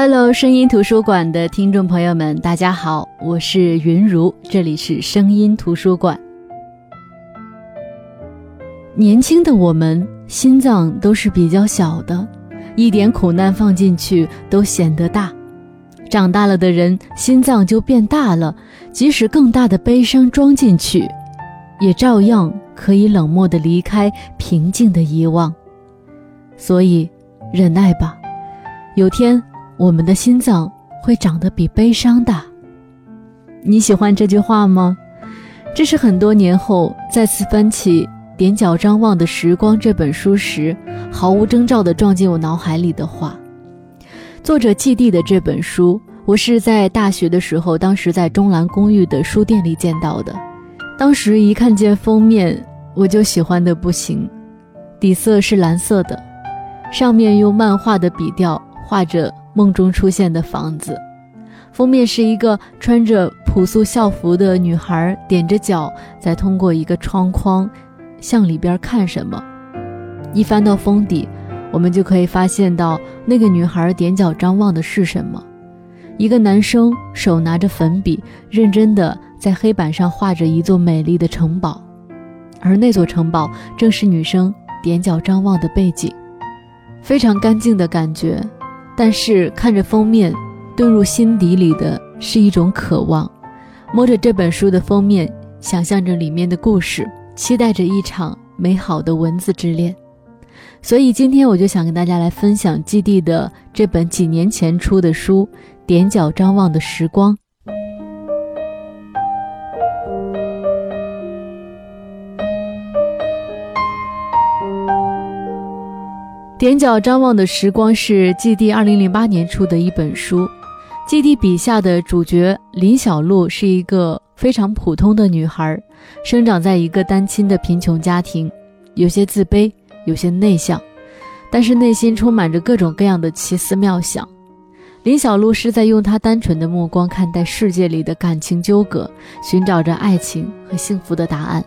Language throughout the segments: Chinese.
Hello，声音图书馆的听众朋友们，大家好，我是云如，这里是声音图书馆。年轻的我们心脏都是比较小的，一点苦难放进去都显得大；长大了的人心脏就变大了，即使更大的悲伤装进去，也照样可以冷漠的离开，平静的遗忘。所以，忍耐吧，有天。我们的心脏会长得比悲伤大。你喜欢这句话吗？这是很多年后再次翻起《踮脚张望的时光》这本书时，毫无征兆地撞进我脑海里的话。作者季地的这本书，我是在大学的时候，当时在中兰公寓的书店里见到的。当时一看见封面，我就喜欢的不行。底色是蓝色的，上面用漫画的笔调画着。梦中出现的房子，封面是一个穿着朴素校服的女孩，踮着脚在通过一个窗框向里边看什么。一翻到封底，我们就可以发现到那个女孩踮脚张望的是什么。一个男生手拿着粉笔，认真的在黑板上画着一座美丽的城堡，而那座城堡正是女生踮脚张望的背景，非常干净的感觉。但是看着封面，遁入心底里的是一种渴望。摸着这本书的封面，想象着里面的故事，期待着一场美好的文字之恋。所以今天我就想跟大家来分享基地的这本几年前出的书《踮脚张望的时光》。踮脚张望的时光是季地二零零八年出的一本书。季地笔下的主角林小璐是一个非常普通的女孩，生长在一个单亲的贫穷家庭，有些自卑，有些内向，但是内心充满着各种各样的奇思妙想。林小璐是在用她单纯的目光看待世界里的感情纠葛，寻找着爱情和幸福的答案。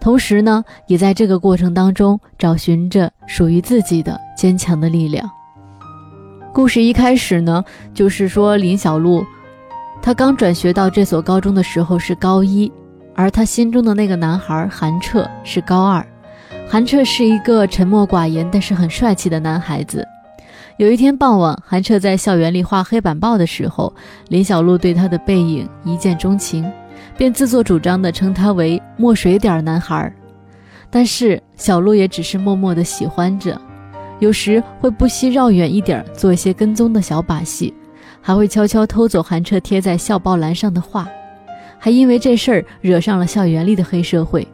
同时呢，也在这个过程当中找寻着属于自己的坚强的力量。故事一开始呢，就是说林小璐，她刚转学到这所高中的时候是高一，而她心中的那个男孩韩彻是高二。韩彻是一个沉默寡言但是很帅气的男孩子。有一天傍晚，韩彻在校园里画黑板报的时候，林小璐对他的背影一见钟情。便自作主张地称他为“墨水点男孩”，但是小鹿也只是默默地喜欢着，有时会不惜绕远一点做一些跟踪的小把戏，还会悄悄偷走韩彻贴在校报栏上的画，还因为这事儿惹上了校园里的黑社会。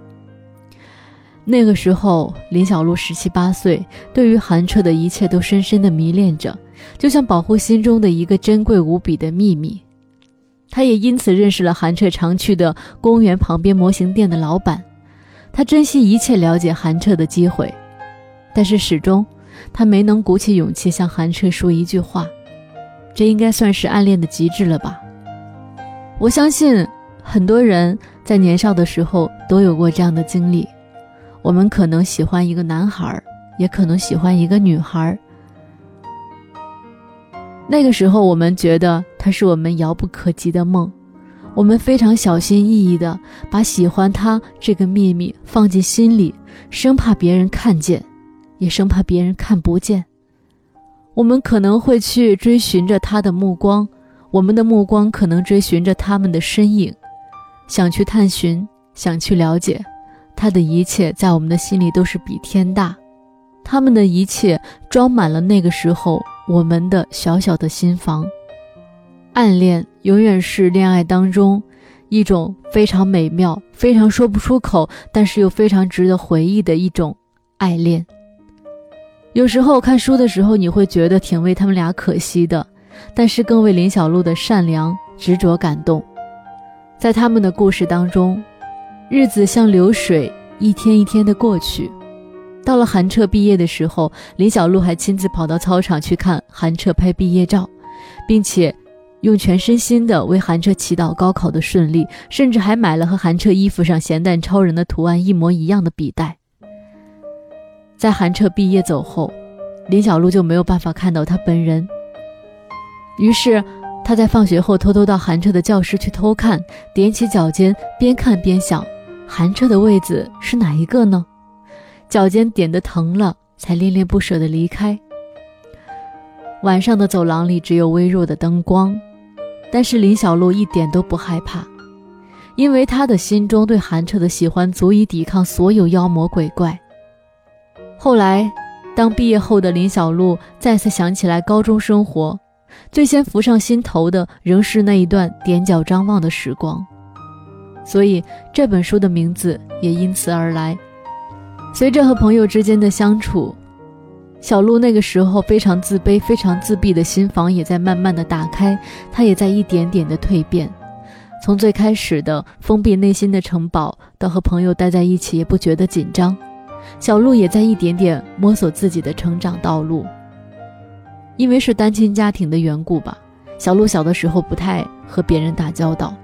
那个时候，林小璐十七八岁，对于韩彻的一切都深深的迷恋着，就像保护心中的一个珍贵无比的秘密。他也因此认识了韩彻常去的公园旁边模型店的老板，他珍惜一切了解韩彻的机会，但是始终他没能鼓起勇气向韩彻说一句话，这应该算是暗恋的极致了吧？我相信很多人在年少的时候都有过这样的经历，我们可能喜欢一个男孩，也可能喜欢一个女孩。那个时候，我们觉得他是我们遥不可及的梦，我们非常小心翼翼地把喜欢他这个秘密放进心里，生怕别人看见，也生怕别人看不见。我们可能会去追寻着他的目光，我们的目光可能追寻着他们的身影，想去探寻，想去了解，他的一切在我们的心里都是比天大，他们的一切装满了那个时候。我们的小小的心房，暗恋永远是恋爱当中一种非常美妙、非常说不出口，但是又非常值得回忆的一种爱恋。有时候看书的时候，你会觉得挺为他们俩可惜的，但是更为林小璐的善良执着感动。在他们的故事当中，日子像流水，一天一天的过去。到了韩彻毕业的时候，林小璐还亲自跑到操场去看韩彻拍毕业照，并且用全身心的为韩彻祈祷高考的顺利，甚至还买了和韩彻衣服上咸蛋超人的图案一模一样的笔袋。在韩彻毕业走后，林小璐就没有办法看到他本人。于是他在放学后偷偷到韩彻的教室去偷看，踮起脚尖边看边想：韩彻的位子是哪一个呢？脚尖点的疼了，才恋恋不舍地离开。晚上的走廊里只有微弱的灯光，但是林小璐一点都不害怕，因为她的心中对韩彻的喜欢足以抵抗所有妖魔鬼怪。后来，当毕业后的林小璐再次想起来高中生活，最先浮上心头的仍是那一段踮脚张望的时光，所以这本书的名字也因此而来。随着和朋友之间的相处，小鹿那个时候非常自卑、非常自闭的心房也在慢慢的打开，她也在一点点的蜕变。从最开始的封闭内心的城堡，到和朋友待在一起也不觉得紧张，小鹿也在一点点摸索自己的成长道路。因为是单亲家庭的缘故吧，小鹿小的时候不太和别人打交道，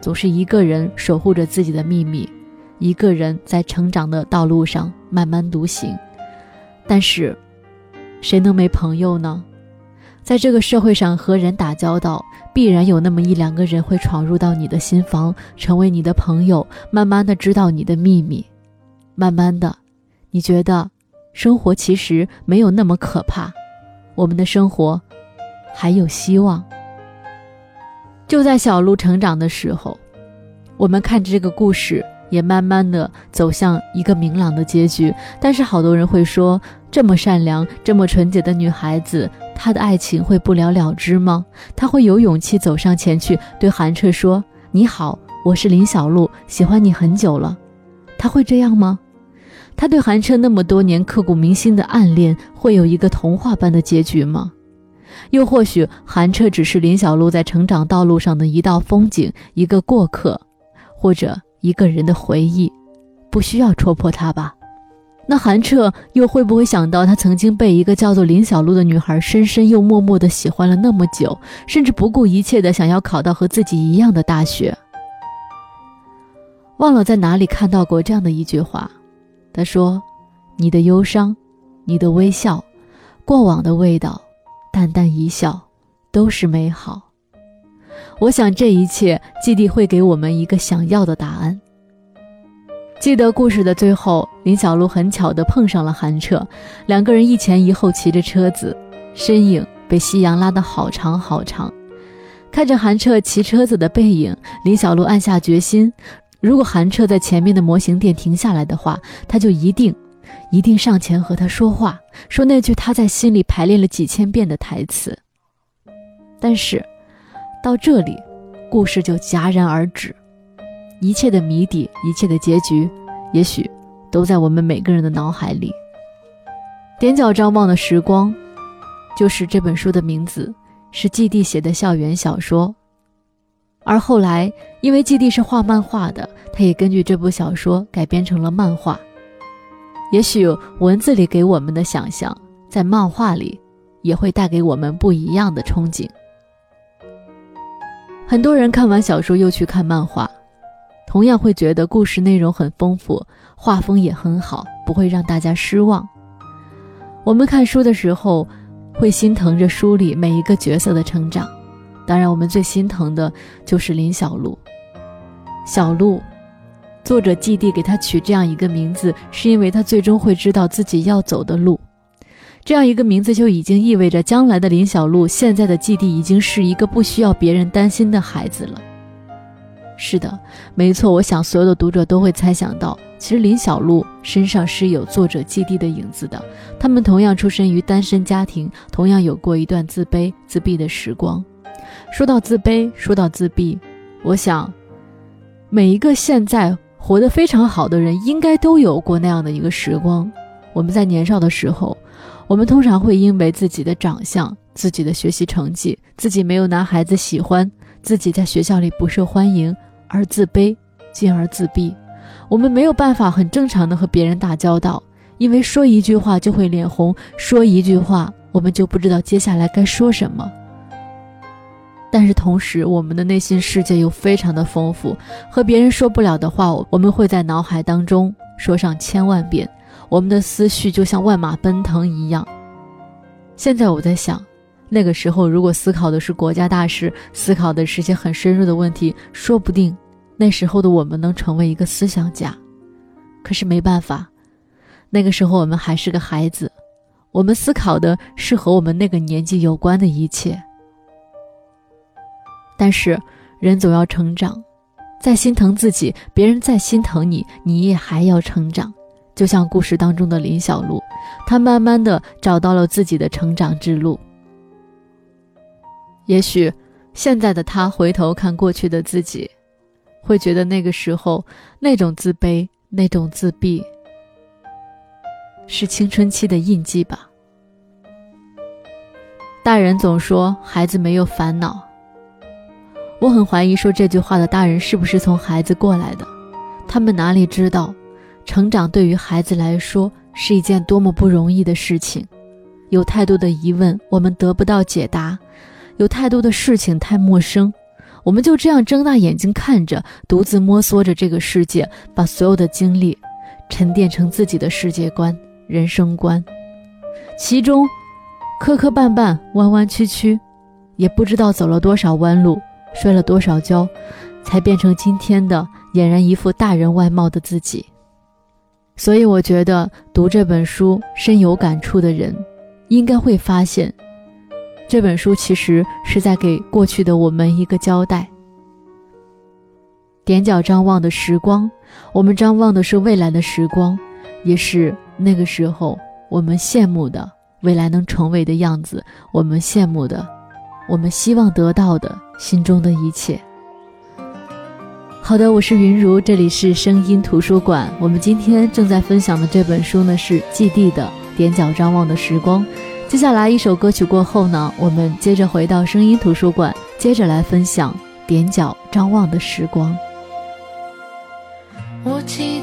总是一个人守护着自己的秘密。一个人在成长的道路上慢慢独行，但是，谁能没朋友呢？在这个社会上和人打交道，必然有那么一两个人会闯入到你的心房，成为你的朋友，慢慢的知道你的秘密，慢慢的，你觉得生活其实没有那么可怕，我们的生活还有希望。就在小鹿成长的时候，我们看着这个故事。也慢慢的走向一个明朗的结局，但是好多人会说，这么善良、这么纯洁的女孩子，她的爱情会不了了之吗？她会有勇气走上前去对韩彻说：“你好，我是林小璐，喜欢你很久了。”她会这样吗？她对韩彻那么多年刻骨铭心的暗恋，会有一个童话般的结局吗？又或许韩彻只是林小璐在成长道路上的一道风景，一个过客，或者。一个人的回忆，不需要戳破他吧？那韩彻又会不会想到，他曾经被一个叫做林小璐的女孩深深又默默的喜欢了那么久，甚至不顾一切的想要考到和自己一样的大学？忘了在哪里看到过这样的一句话，他说：“你的忧伤，你的微笑，过往的味道，淡淡一笑，都是美好。”我想这一切，基地会给我们一个想要的答案。记得故事的最后，林小璐很巧地碰上了韩彻，两个人一前一后骑着车子，身影被夕阳拉得好长好长。看着韩彻骑车子的背影，林小璐暗下决心：如果韩彻在前面的模型店停下来的话，他就一定，一定上前和他说话，说那句他在心里排练了几千遍的台词。但是。到这里，故事就戛然而止，一切的谜底，一切的结局，也许都在我们每个人的脑海里。踮脚张望的时光，就是这本书的名字，是季帝写的校园小说。而后来，因为季帝是画漫画的，他也根据这部小说改编成了漫画。也许文字里给我们的想象，在漫画里，也会带给我们不一样的憧憬。很多人看完小说又去看漫画，同样会觉得故事内容很丰富，画风也很好，不会让大家失望。我们看书的时候，会心疼着书里每一个角色的成长。当然，我们最心疼的就是林小璐。小璐，作者季帝给他取这样一个名字，是因为他最终会知道自己要走的路。这样一个名字就已经意味着，将来的林小璐，现在的季地已经是一个不需要别人担心的孩子了。是的，没错，我想所有的读者都会猜想到，其实林小璐身上是有作者季地的影子的。他们同样出身于单身家庭，同样有过一段自卑、自闭的时光。说到自卑，说到自闭，我想，每一个现在活得非常好的人，应该都有过那样的一个时光。我们在年少的时候。我们通常会因为自己的长相、自己的学习成绩、自己没有男孩子喜欢、自己在学校里不受欢迎而自卑，进而自闭。我们没有办法很正常的和别人打交道，因为说一句话就会脸红，说一句话我们就不知道接下来该说什么。但是同时，我们的内心世界又非常的丰富，和别人说不了的话，我们会在脑海当中说上千万遍。我们的思绪就像万马奔腾一样。现在我在想，那个时候如果思考的是国家大事，思考的是些很深入的问题，说不定那时候的我们能成为一个思想家。可是没办法，那个时候我们还是个孩子，我们思考的是和我们那个年纪有关的一切。但是人总要成长，再心疼自己，别人再心疼你，你也还要成长。就像故事当中的林小璐，她慢慢的找到了自己的成长之路。也许现在的她回头看过去的自己，会觉得那个时候那种自卑。那种自闭，是青春期的印记吧？大人总说孩子没有烦恼，我很怀疑说这句话的大人是不是从孩子过来的？他们哪里知道，成长对于孩子来说是一件多么不容易的事情？有太多的疑问，我们得不到解答；有太多的事情太陌生。我们就这样睁大眼睛看着，独自摸索着这个世界，把所有的经历沉淀成自己的世界观、人生观。其中磕磕绊绊、弯弯曲曲，也不知道走了多少弯路，摔了多少跤，才变成今天的俨然一副大人外貌的自己。所以，我觉得读这本书深有感触的人，应该会发现。这本书其实是在给过去的我们一个交代。踮脚张望的时光，我们张望的是未来的时光，也是那个时候我们羡慕的未来能成为的样子，我们羡慕的，我们希望得到的心中的一切。好的，我是云如，这里是声音图书馆。我们今天正在分享的这本书呢，是季地的《踮脚张望的时光》。接下来一首歌曲过后呢，我们接着回到声音图书馆，接着来分享踮脚张望的时光。我记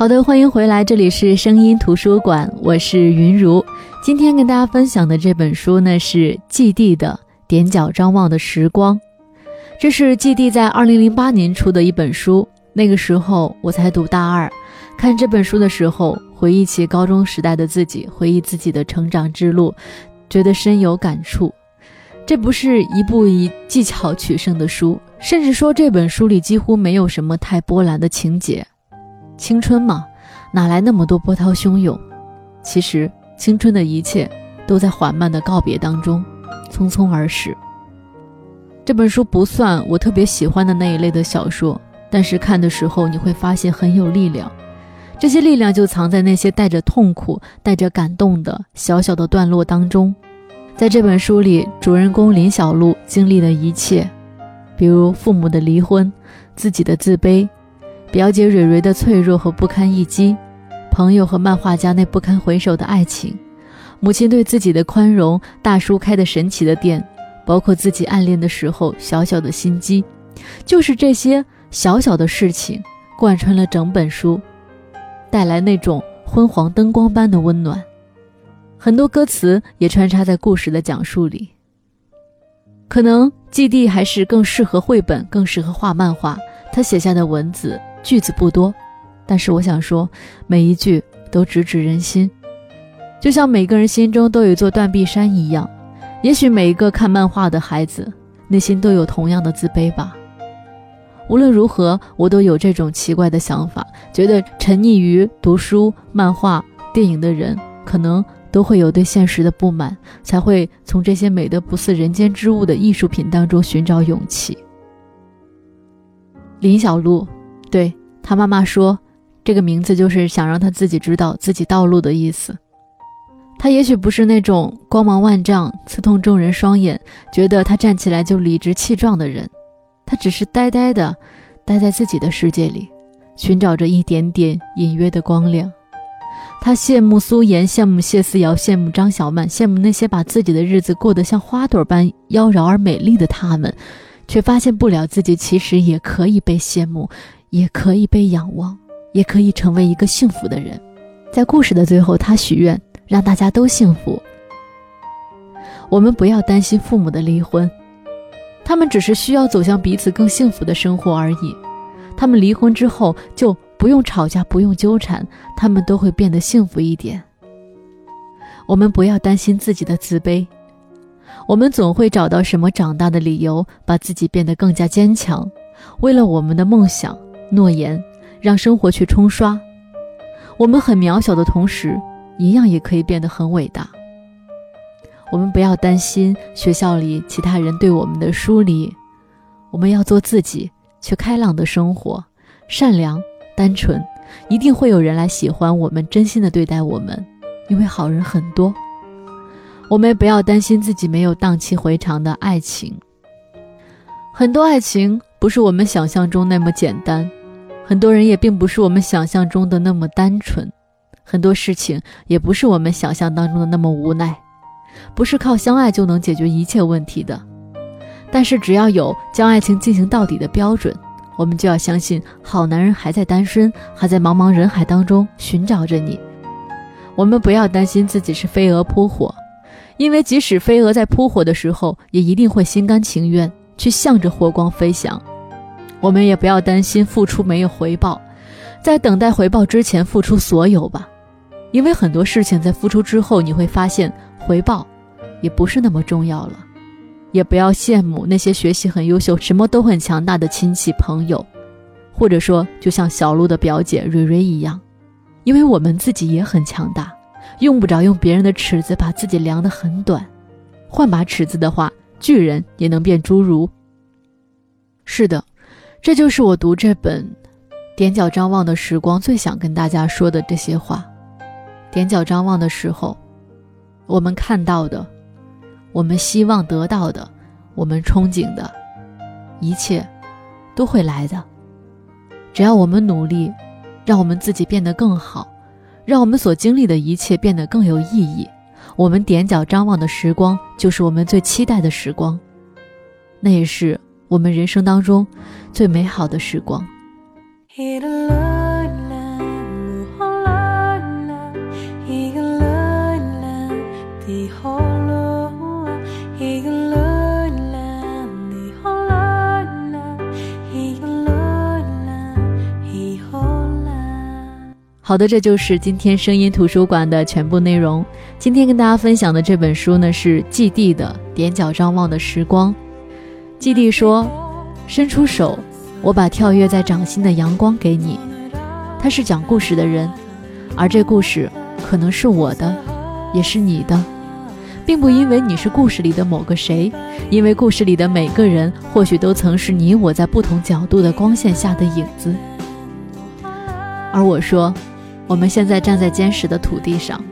好的，欢迎回来，这里是声音图书馆，我是云如。今天跟大家分享的这本书呢是季地的《踮脚张望的时光》，这是季地在二零零八年出的一本书。那个时候我才读大二，看这本书的时候，回忆起高中时代的自己，回忆自己的成长之路，觉得深有感触。这不是一部以技巧取胜的书，甚至说这本书里几乎没有什么太波澜的情节。青春嘛，哪来那么多波涛汹涌？其实青春的一切都在缓慢的告别当中，匆匆而逝。这本书不算我特别喜欢的那一类的小说，但是看的时候你会发现很有力量。这些力量就藏在那些带着痛苦、带着感动的小小的段落当中。在这本书里，主人公林小璐经历的一切，比如父母的离婚、自己的自卑。表姐蕊蕊的脆弱和不堪一击，朋友和漫画家那不堪回首的爱情，母亲对自己的宽容，大叔开的神奇的店，包括自己暗恋的时候小小的心机，就是这些小小的事情贯穿了整本书，带来那种昏黄灯光般的温暖。很多歌词也穿插在故事的讲述里。可能季地还是更适合绘本，更适合画漫画，他写下的文字。句子不多，但是我想说，每一句都直指人心，就像每个人心中都有一座断壁山一样。也许每一个看漫画的孩子内心都有同样的自卑吧。无论如何，我都有这种奇怪的想法，觉得沉溺于读书、漫画、电影的人，可能都会有对现实的不满，才会从这些美得不似人间之物的艺术品当中寻找勇气。林小璐。对他妈妈说，这个名字就是想让他自己知道自己道路的意思。他也许不是那种光芒万丈、刺痛众人双眼，觉得他站起来就理直气壮的人。他只是呆呆的，待在自己的世界里，寻找着一点点隐约的光亮。他羡慕苏妍，羡慕谢思瑶，羡慕张小曼，羡慕那些把自己的日子过得像花朵般妖娆而美丽的他们，却发现不了自己其实也可以被羡慕。也可以被仰望，也可以成为一个幸福的人。在故事的最后，他许愿让大家都幸福。我们不要担心父母的离婚，他们只是需要走向彼此更幸福的生活而已。他们离婚之后就不用吵架，不用纠缠，他们都会变得幸福一点。我们不要担心自己的自卑，我们总会找到什么长大的理由，把自己变得更加坚强。为了我们的梦想。诺言，让生活去冲刷。我们很渺小的同时，一样也可以变得很伟大。我们不要担心学校里其他人对我们的疏离，我们要做自己，去开朗的生活，善良、单纯，一定会有人来喜欢我们，真心的对待我们，因为好人很多。我们不要担心自己没有荡气回肠的爱情，很多爱情不是我们想象中那么简单。很多人也并不是我们想象中的那么单纯，很多事情也不是我们想象当中的那么无奈，不是靠相爱就能解决一切问题的。但是只要有将爱情进行到底的标准，我们就要相信好男人还在单身，还在茫茫人海当中寻找着你。我们不要担心自己是飞蛾扑火，因为即使飞蛾在扑火的时候，也一定会心甘情愿去向着火光飞翔。我们也不要担心付出没有回报，在等待回报之前付出所有吧，因为很多事情在付出之后，你会发现回报也不是那么重要了。也不要羡慕那些学习很优秀、什么都很强大的亲戚朋友，或者说就像小鹿的表姐蕊蕊一样，因为我们自己也很强大，用不着用别人的尺子把自己量得很短。换把尺子的话，巨人也能变侏儒。是的。这就是我读这本《踮脚张望的时光》最想跟大家说的这些话。踮脚张望的时候，我们看到的，我们希望得到的，我们憧憬的，一切都会来的。只要我们努力，让我们自己变得更好，让我们所经历的一切变得更有意义，我们踮脚张望的时光就是我们最期待的时光。那也是。我们人生当中最美好的时光。好的，这就是今天声音图书馆的全部内容。今天跟大家分享的这本书呢，是季地的《踮脚张望的时光》。季地说：“伸出手，我把跳跃在掌心的阳光给你。”他是讲故事的人，而这故事可能是我的，也是你的，并不因为你是故事里的某个谁，因为故事里的每个人或许都曾是你我在不同角度的光线下的影子。而我说。我们现在站在坚实的土地上，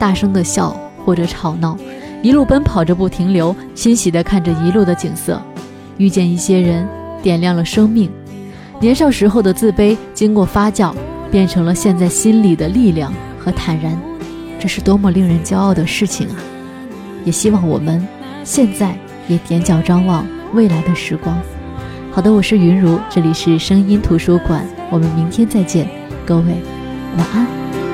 大声的笑或者吵闹，一路奔跑着不停留，欣喜的看着一路的景色，遇见一些人，点亮了生命。年少时候的自卑，经过发酵，变成了现在心里的力量和坦然。这是多么令人骄傲的事情啊！也希望我们现在也踮脚张望未来的时光。好的，我是云如，这里是声音图书馆，我们明天再见，各位。晚安。